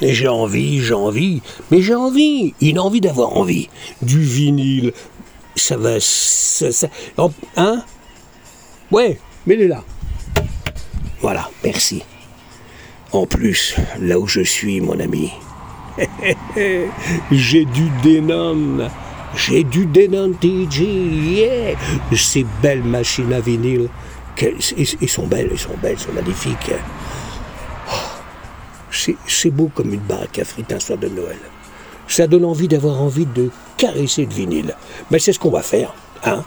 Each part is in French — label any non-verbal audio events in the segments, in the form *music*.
J'ai envie, j'ai envie, mais j'ai envie, une envie d'avoir envie. Du vinyle, ça va. Ça, ça- hein? Ouais, mets-les là. Voilà, merci. En plus, là où je suis, mon ami, *laughs* j'ai du Denon. J'ai du Denon TG, yeah Ces belles machines à vinyle. ils sont belles, ils sont belles, ils sont magnifiques. C'est c'est beau comme une baraque à frites un soir de Noël. Ça donne envie d'avoir envie de caresser le vinyle. Mais c'est ce qu'on va faire, hein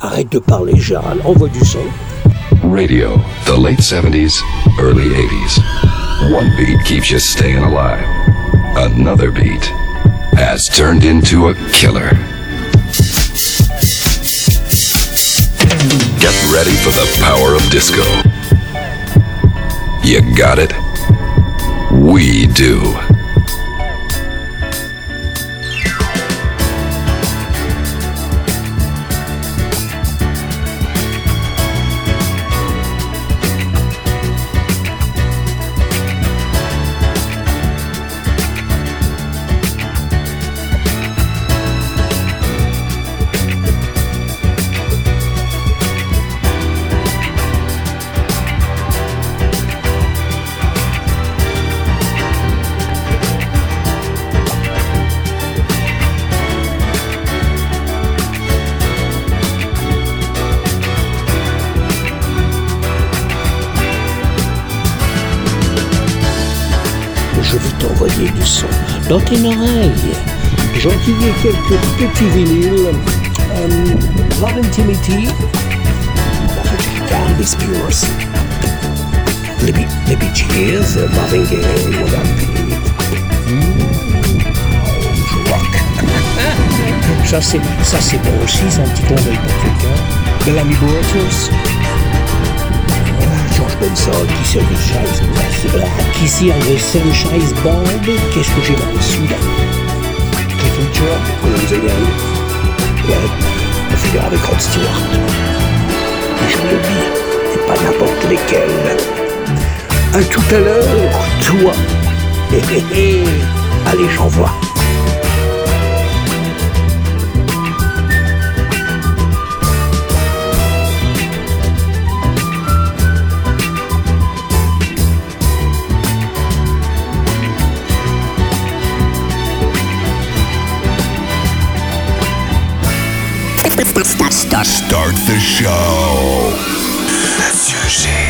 Arrête de parler, Gérald, envoie du son. Radio, the late 70s, early 80s. One beat keeps you staying alive. Another beat has turned into a killer. Get ready for the power of disco. You got it? We do. Dans tes oreilles. Quelques petits vinyles. Euh, Love Intimity. Candy Spears. Les les Bee Gees, Marvin Gaye, Pete. Oh, rock. ça c'est ça c'est bon aussi, c'est un petit clin d'œil pour quelqu'un. Bellamy Waters. Benson, qui sert de Sunshine, qui sert de Sunshine Band. Qu'est-ce que j'ai là-dessus là Cliff Richard, Colin Zagan. Ouais, on finira avec Rod Stewart. Et j'en oublie, et pas n'importe lesquels. À tout à l'heure, toi. Hé hé. Allez, j'envoie. Start the show. Monsieur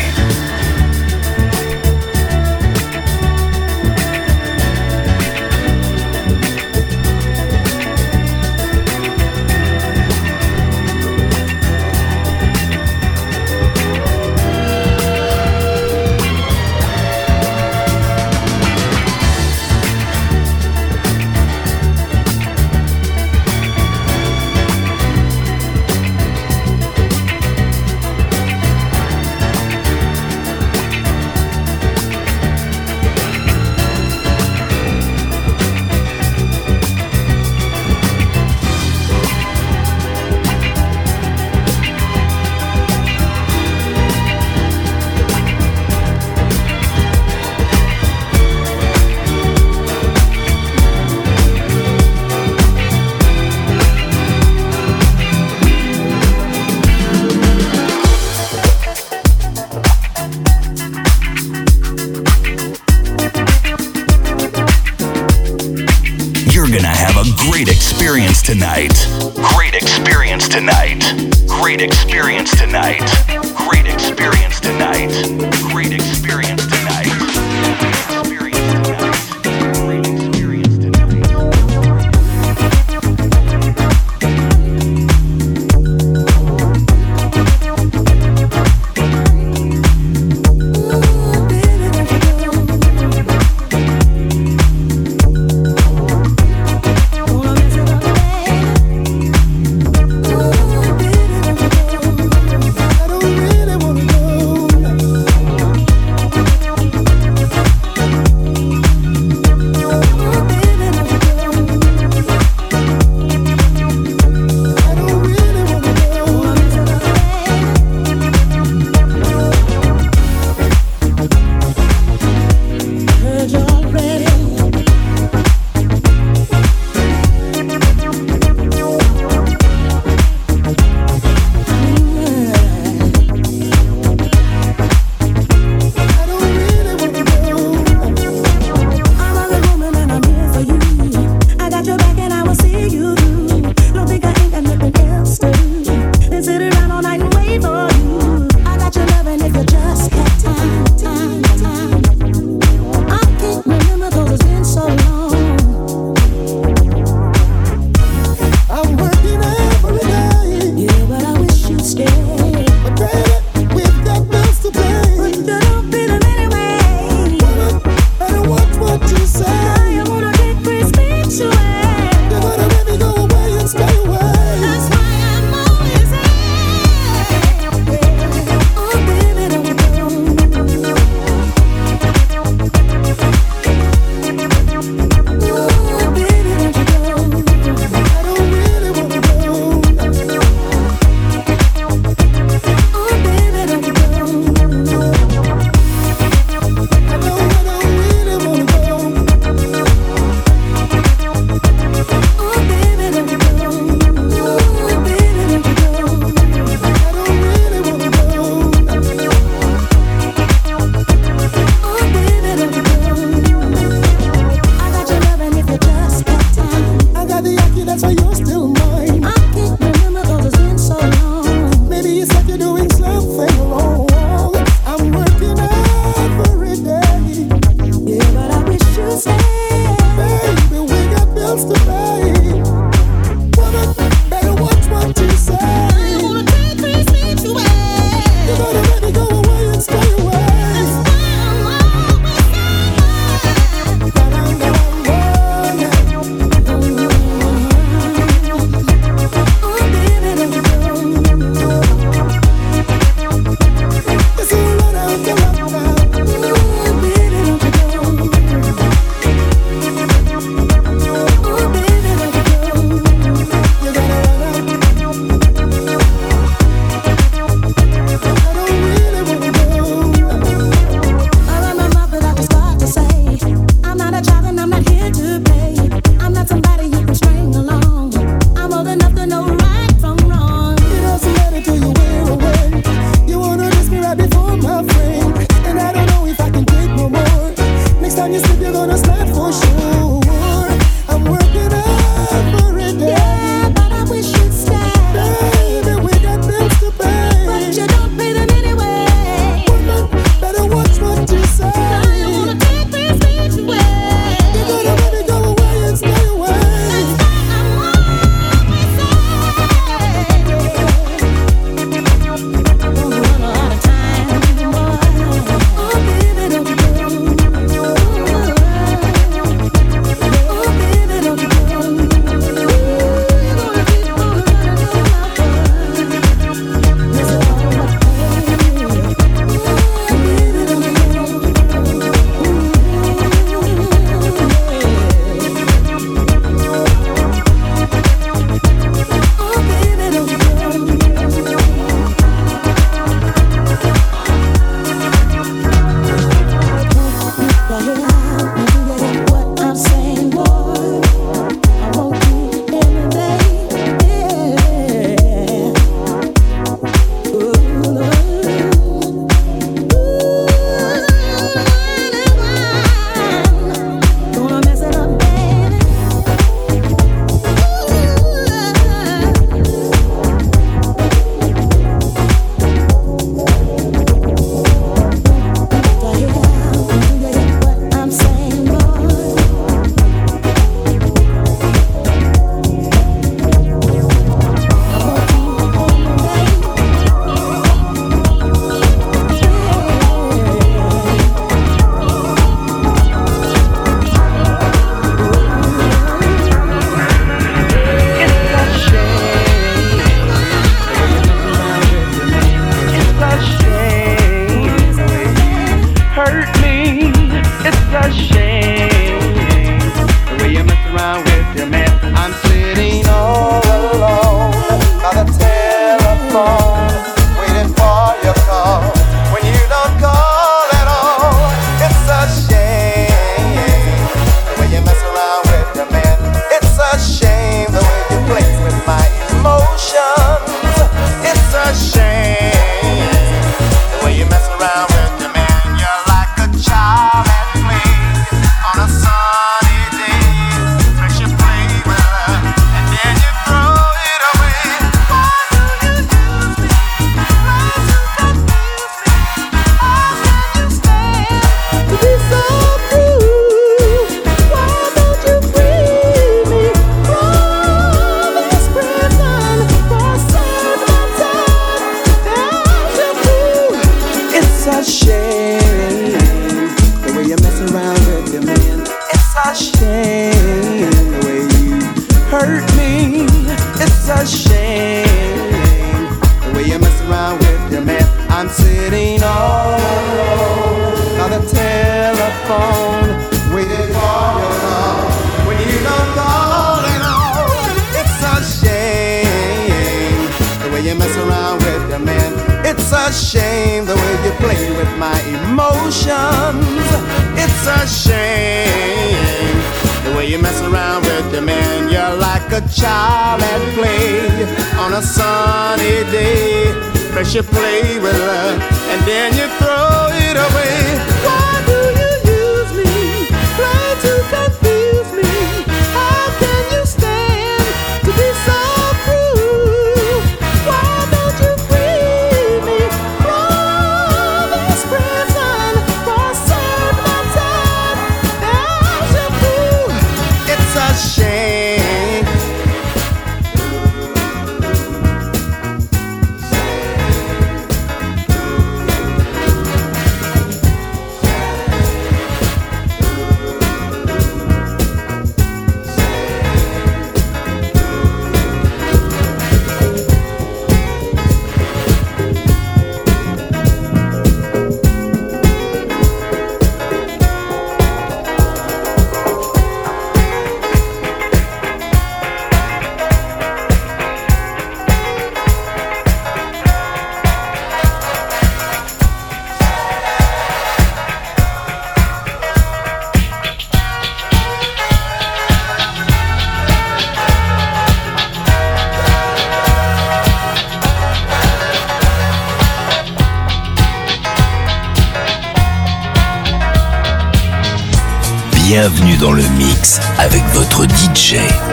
DJ.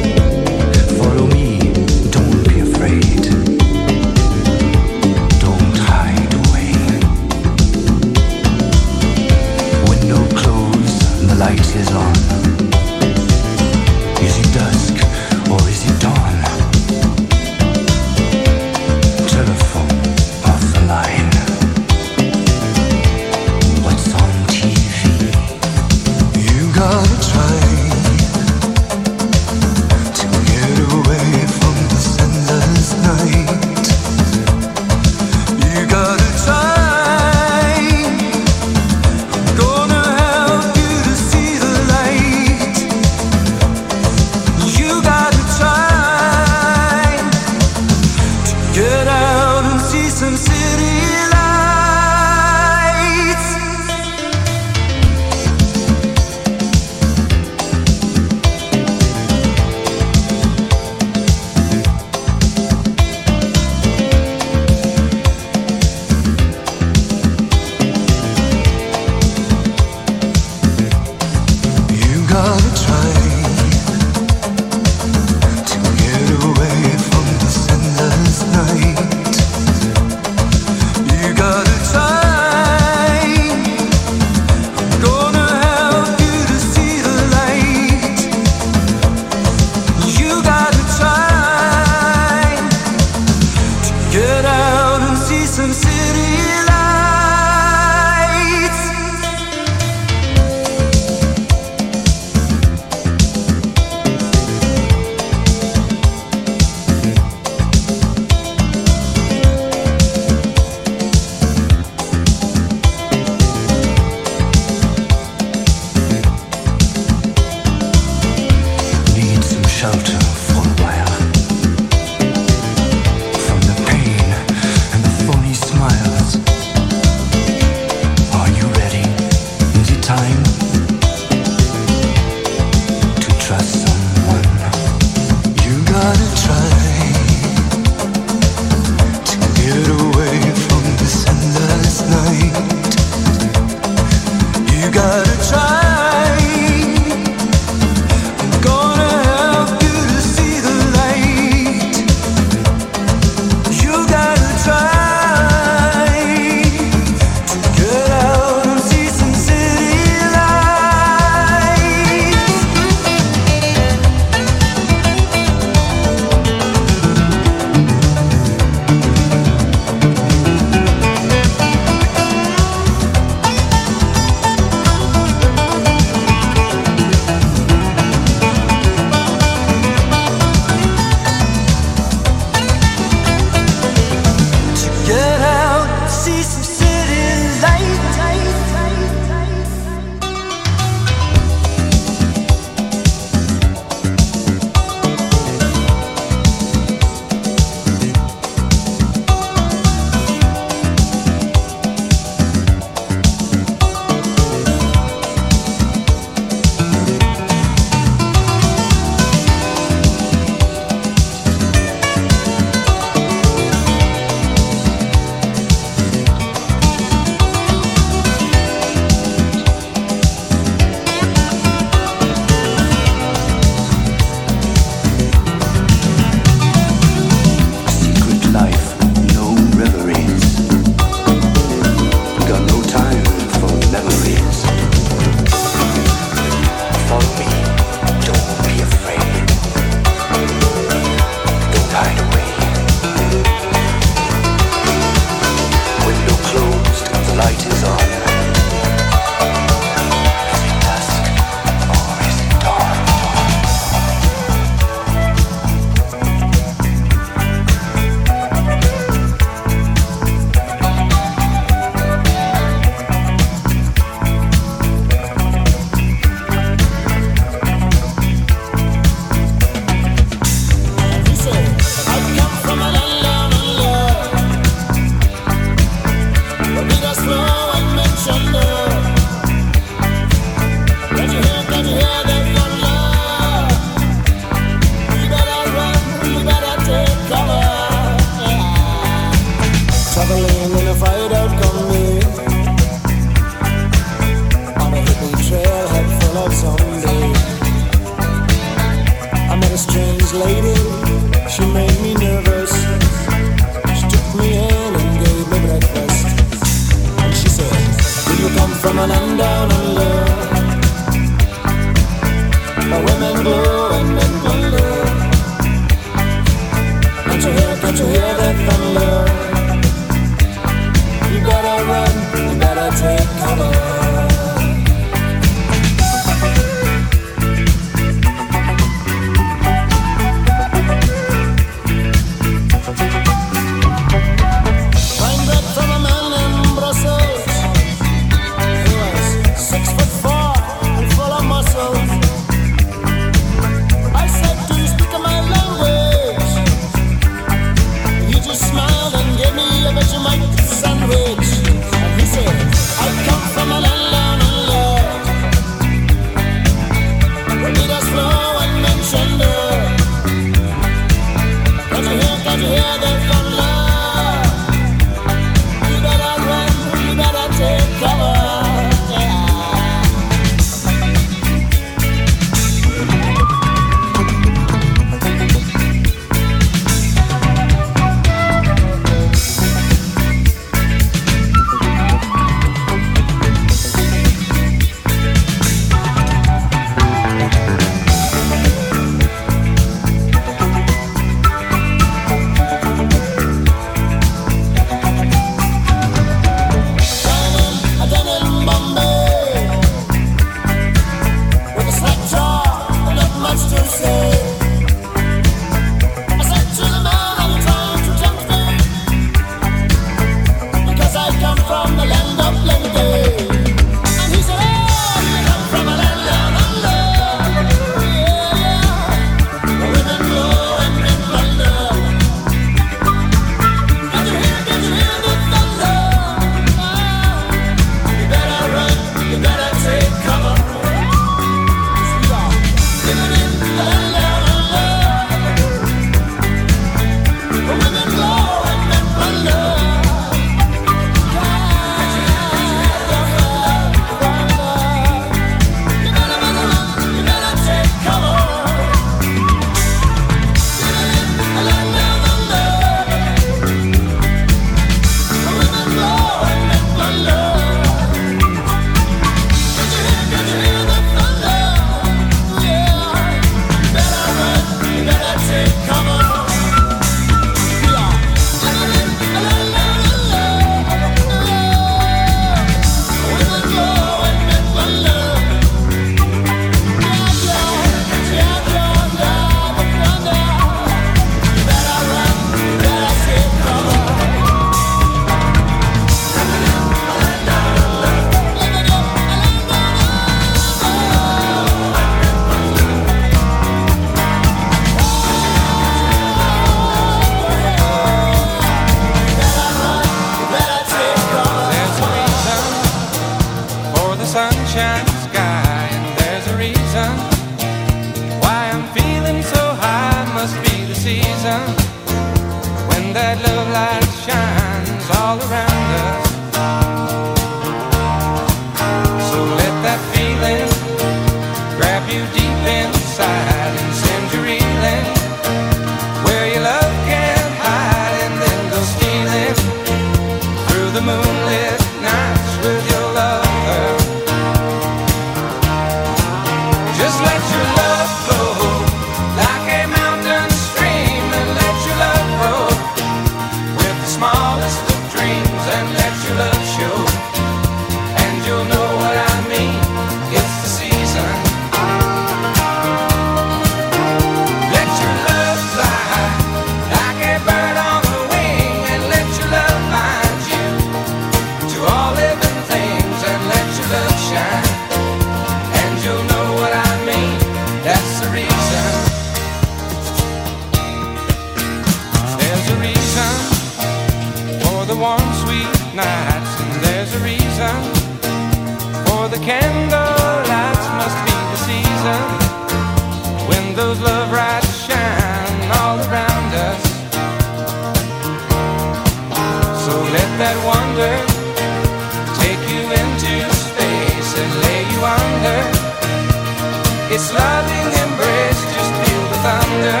It's loving embrace, just feel the thunder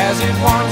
as it warms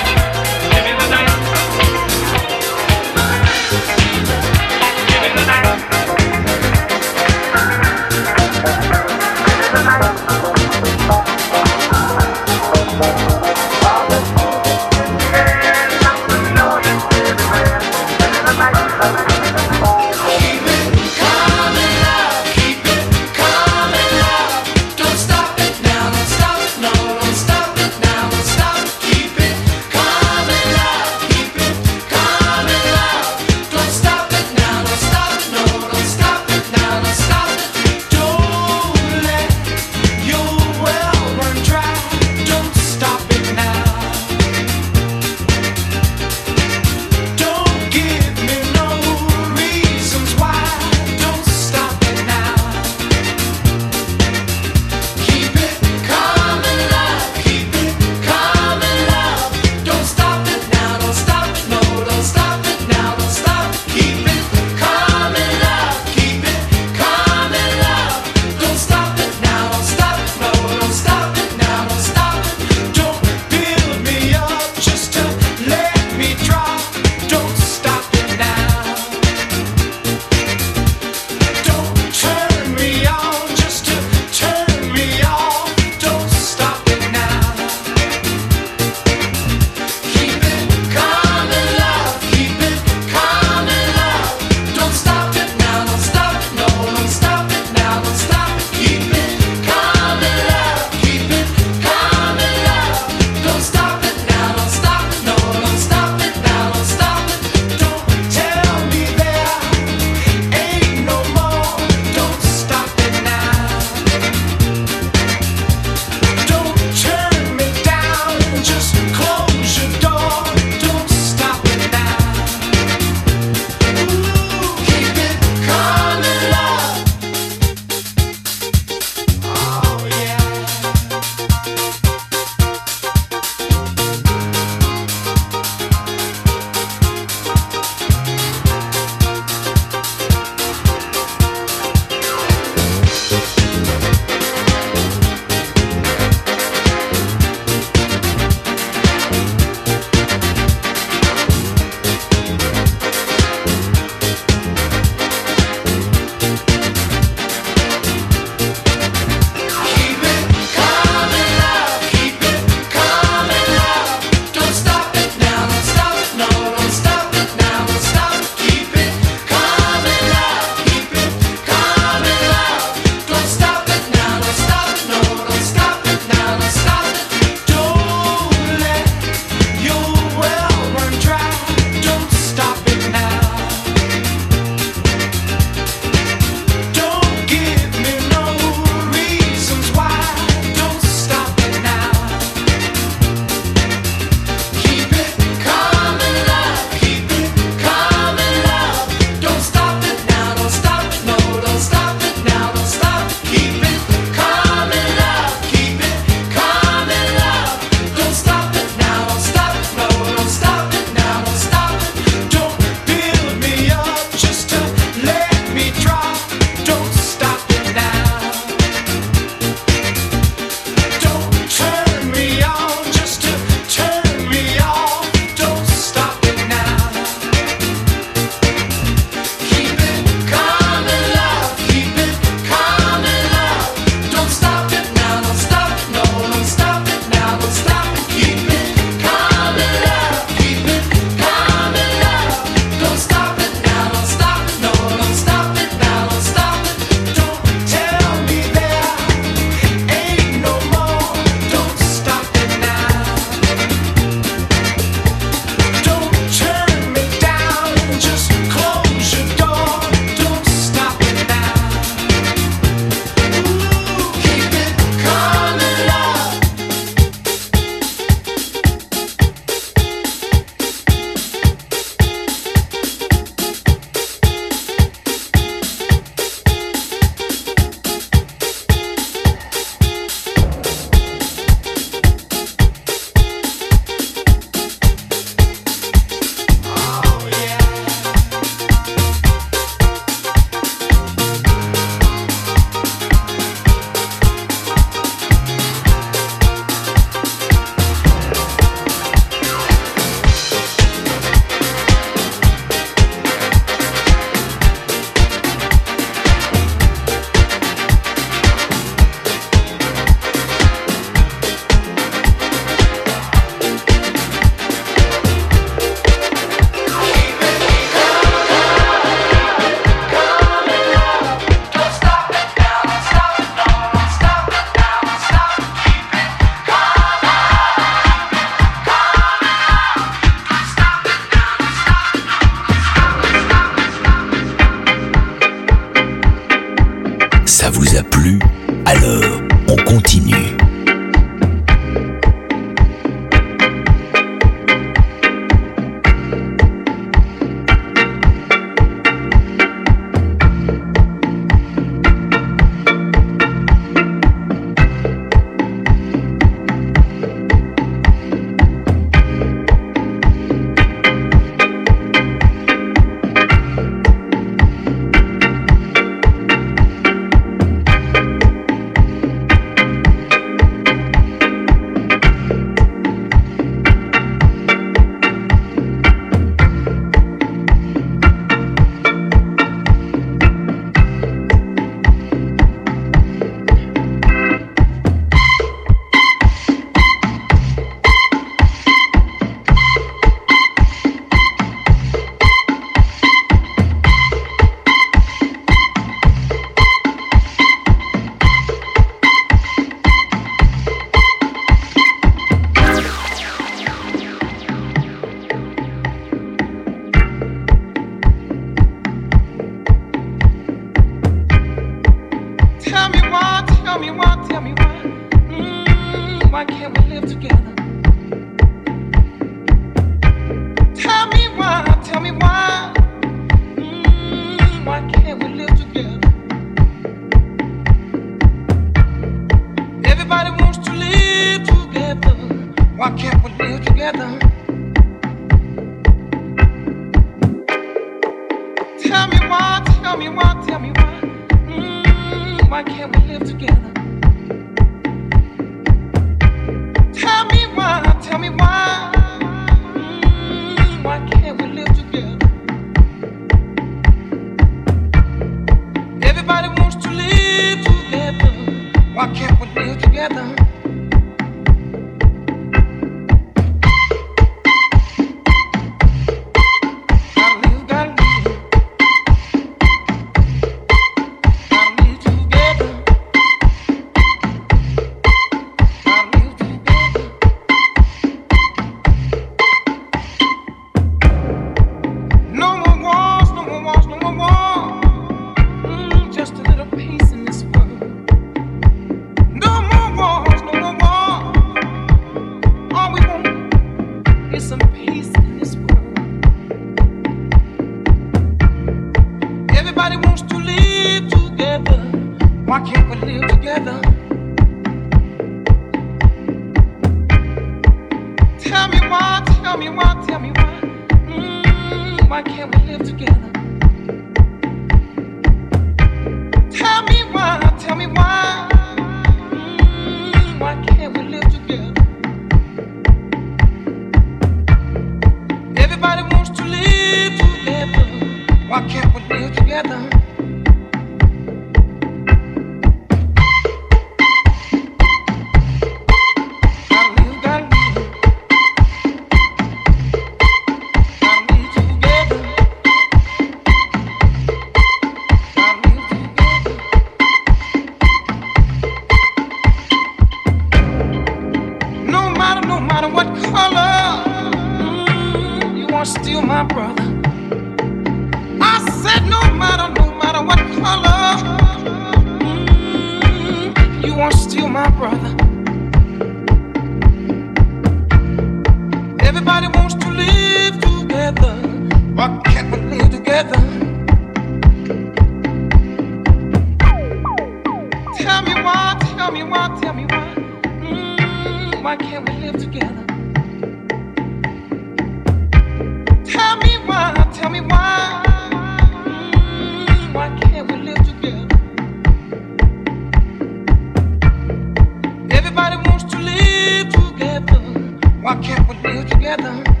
Why can't we do it together?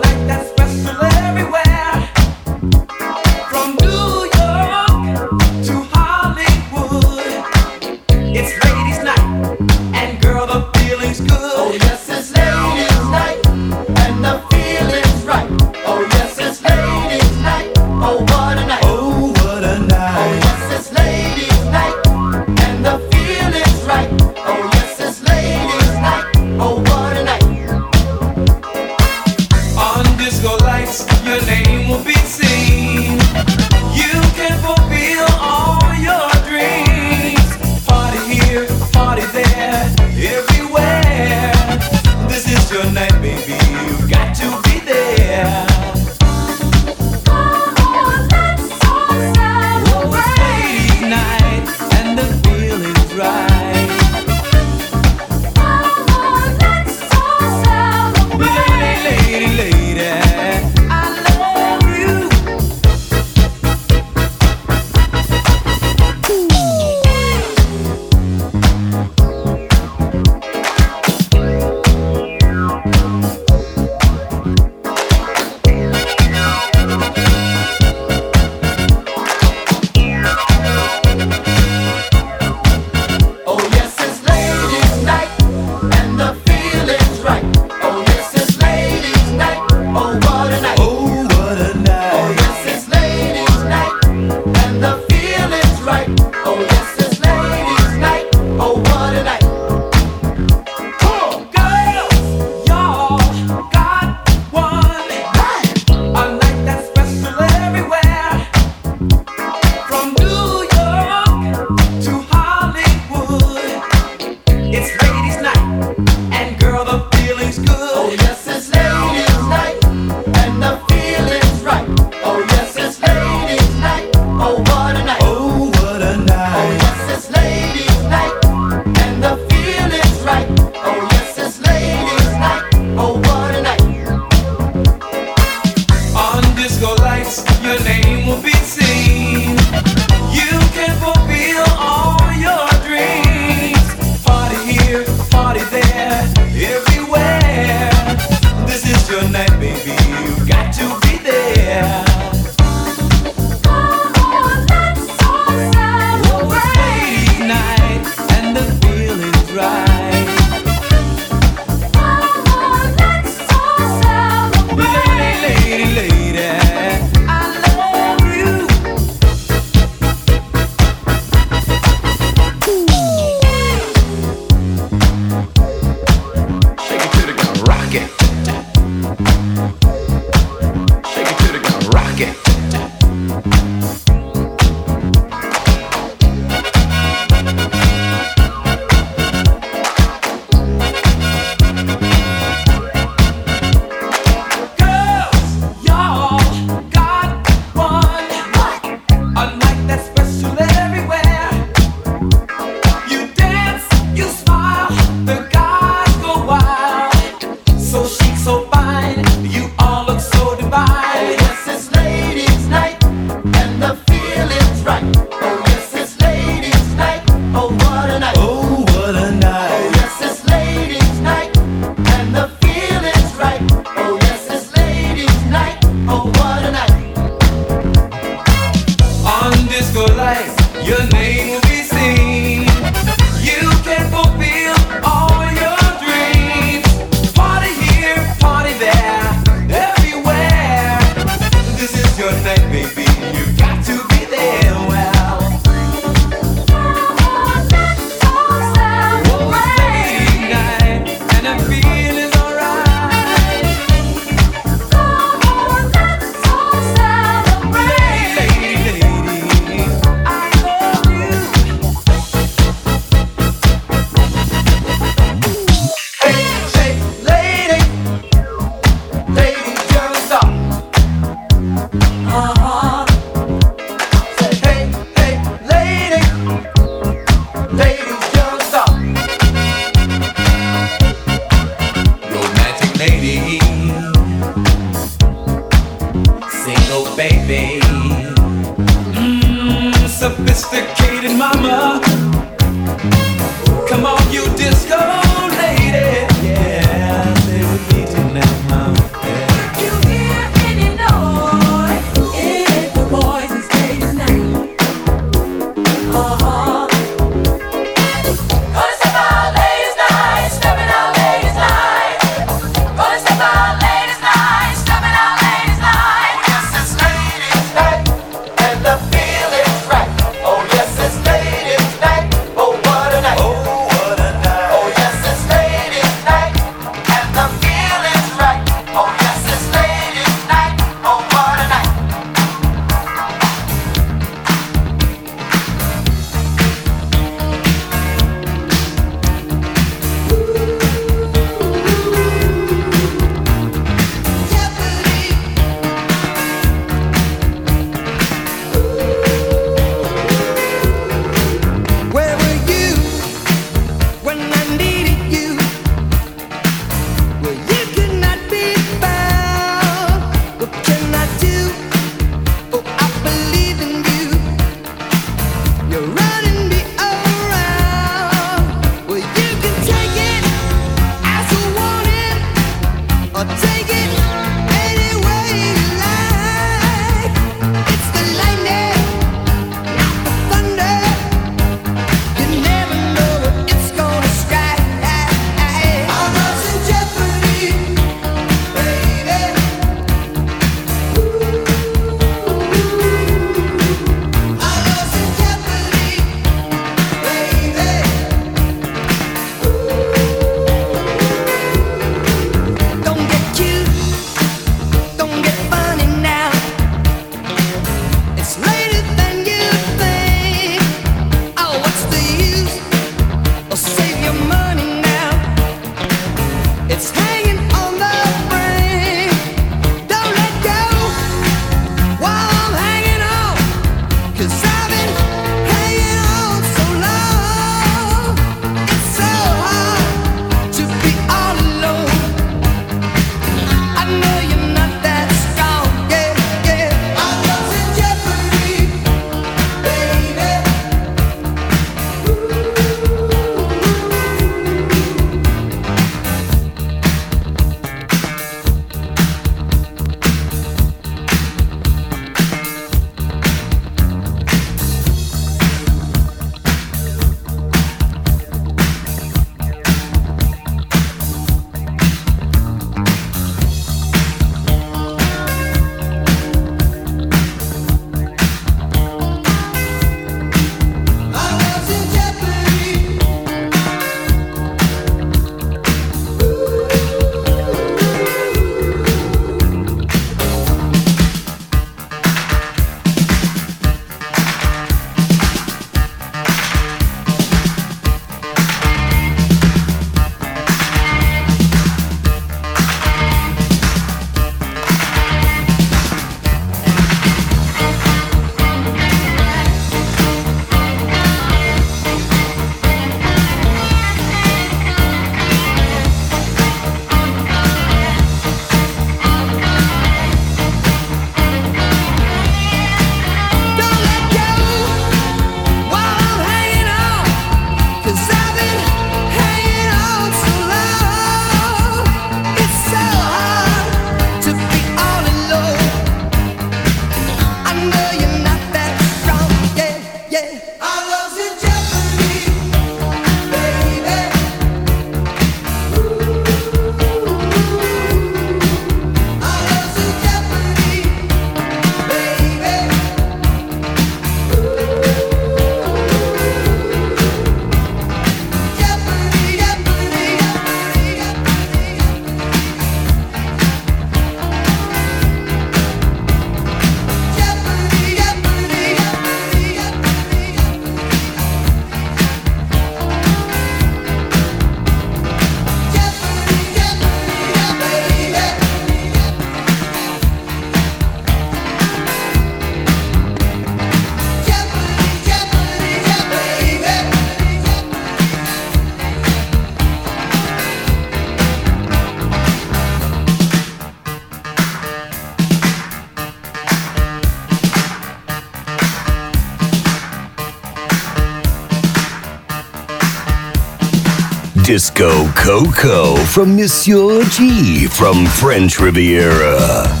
Disco Coco from Monsieur G from French Riviera.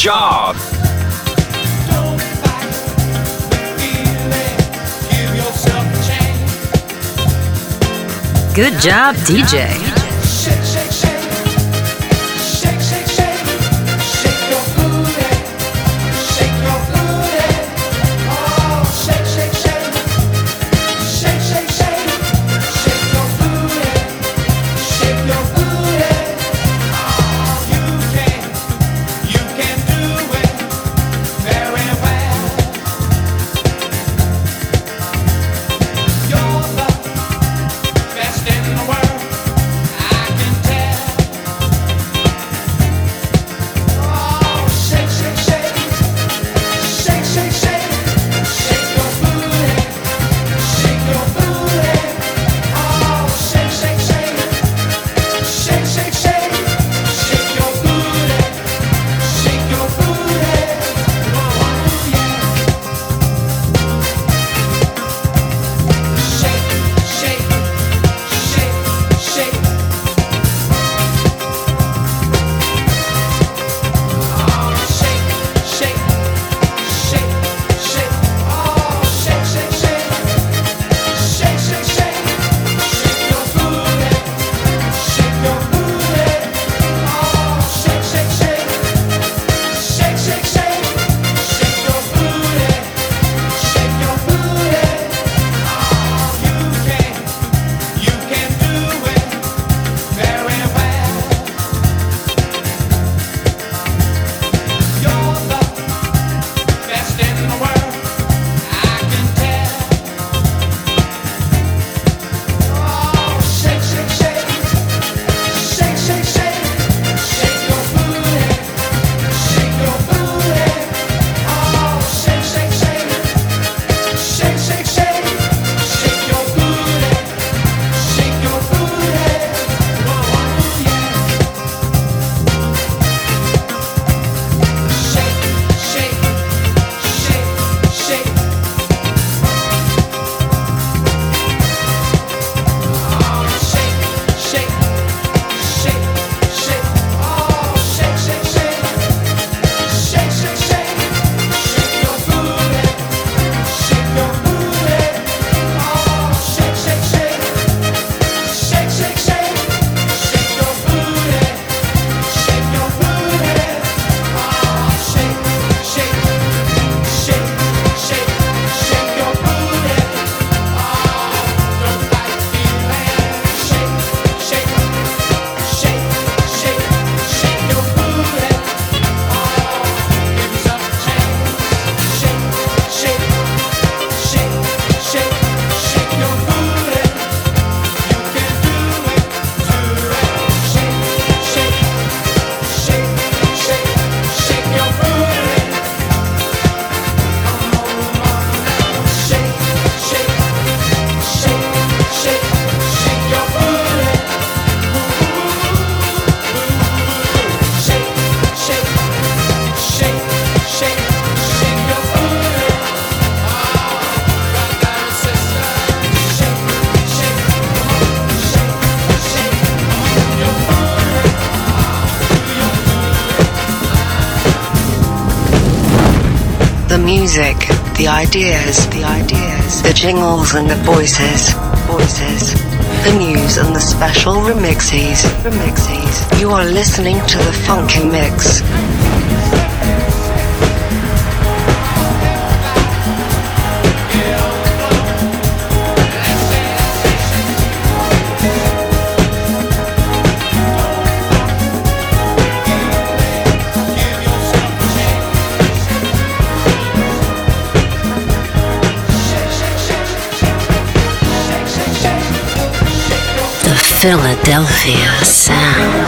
job. Good job, DJ. ideas, the ideas, the jingles and the voices, voices, the news and the special remixes, remixes. You are listening to the Funky Mix. Philadelphia sound.